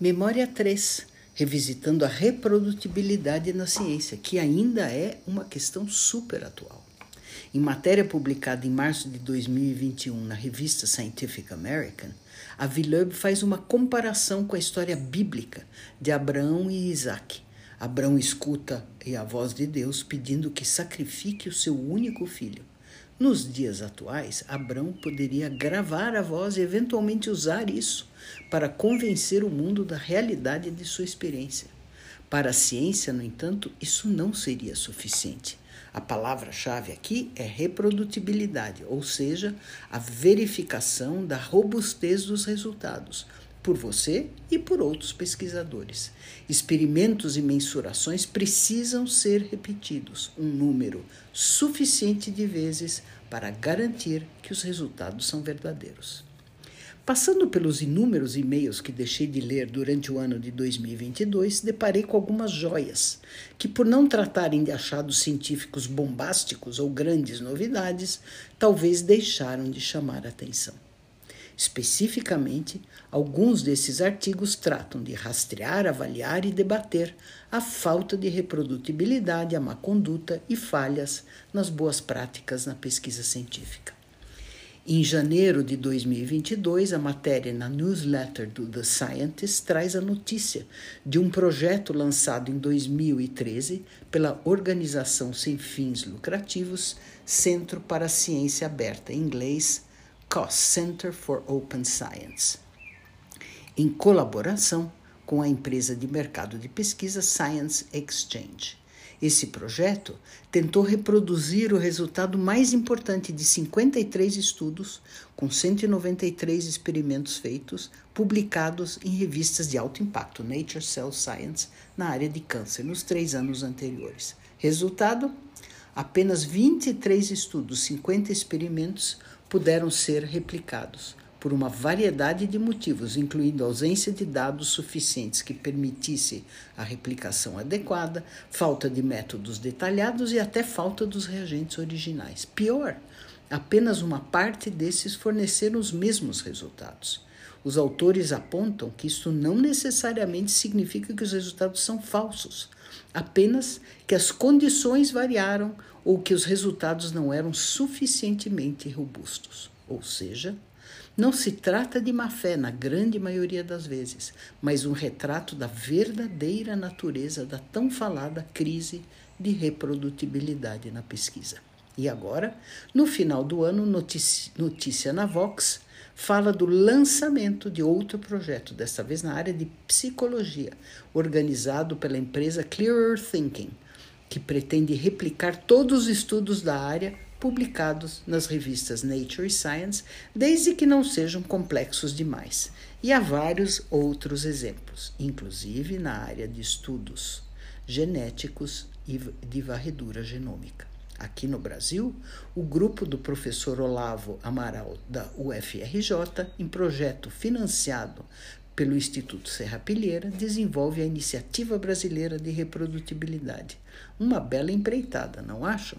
Memória 3, revisitando a reprodutibilidade na ciência, que ainda é uma questão super atual. Em matéria publicada em março de 2021 na revista Scientific American, a Villeneuve faz uma comparação com a história bíblica de Abraão e Isaac. Abraão escuta a voz de Deus pedindo que sacrifique o seu único filho. Nos dias atuais, Abrão poderia gravar a voz e eventualmente usar isso para convencer o mundo da realidade de sua experiência. Para a ciência, no entanto, isso não seria suficiente. A palavra-chave aqui é reprodutibilidade, ou seja, a verificação da robustez dos resultados, por você e por outros pesquisadores. Experimentos e mensurações precisam ser repetidos um número suficiente de vezes para garantir que os resultados são verdadeiros. Passando pelos inúmeros e-mails que deixei de ler durante o ano de 2022, deparei com algumas joias que, por não tratarem de achados científicos bombásticos ou grandes novidades, talvez deixaram de chamar atenção. Especificamente, alguns desses artigos tratam de rastrear, avaliar e debater a falta de reprodutibilidade, a má conduta e falhas nas boas práticas na pesquisa científica. Em janeiro de 2022, a matéria na newsletter do The Scientist traz a notícia de um projeto lançado em 2013 pela organização sem fins lucrativos Centro para a Ciência Aberta, em inglês COS Center for Open Science, em colaboração com a empresa de mercado de pesquisa Science Exchange. Esse projeto tentou reproduzir o resultado mais importante de 53 estudos, com 193 experimentos feitos, publicados em revistas de alto impacto Nature Cell Science na área de câncer nos três anos anteriores. Resultado: apenas 23 estudos, 50 experimentos puderam ser replicados por uma variedade de motivos, incluindo ausência de dados suficientes que permitisse a replicação adequada, falta de métodos detalhados e até falta dos reagentes originais. Pior, apenas uma parte desses forneceram os mesmos resultados. Os autores apontam que isso não necessariamente significa que os resultados são falsos, apenas que as condições variaram ou que os resultados não eram suficientemente robustos. Ou seja, não se trata de má fé na grande maioria das vezes, mas um retrato da verdadeira natureza da tão falada crise de reprodutibilidade na pesquisa. E agora, no final do ano, notícia, notícia na Vox fala do lançamento de outro projeto, desta vez na área de psicologia, organizado pela empresa Clearer Thinking, que pretende replicar todos os estudos da área publicados nas revistas Nature e Science, desde que não sejam complexos demais. E há vários outros exemplos, inclusive na área de estudos genéticos e de varredura genômica. Aqui no Brasil, o grupo do professor Olavo Amaral, da UFRJ, em projeto financiado pelo Instituto Serra Pilheira, desenvolve a Iniciativa Brasileira de Reprodutibilidade. Uma bela empreitada, não acham?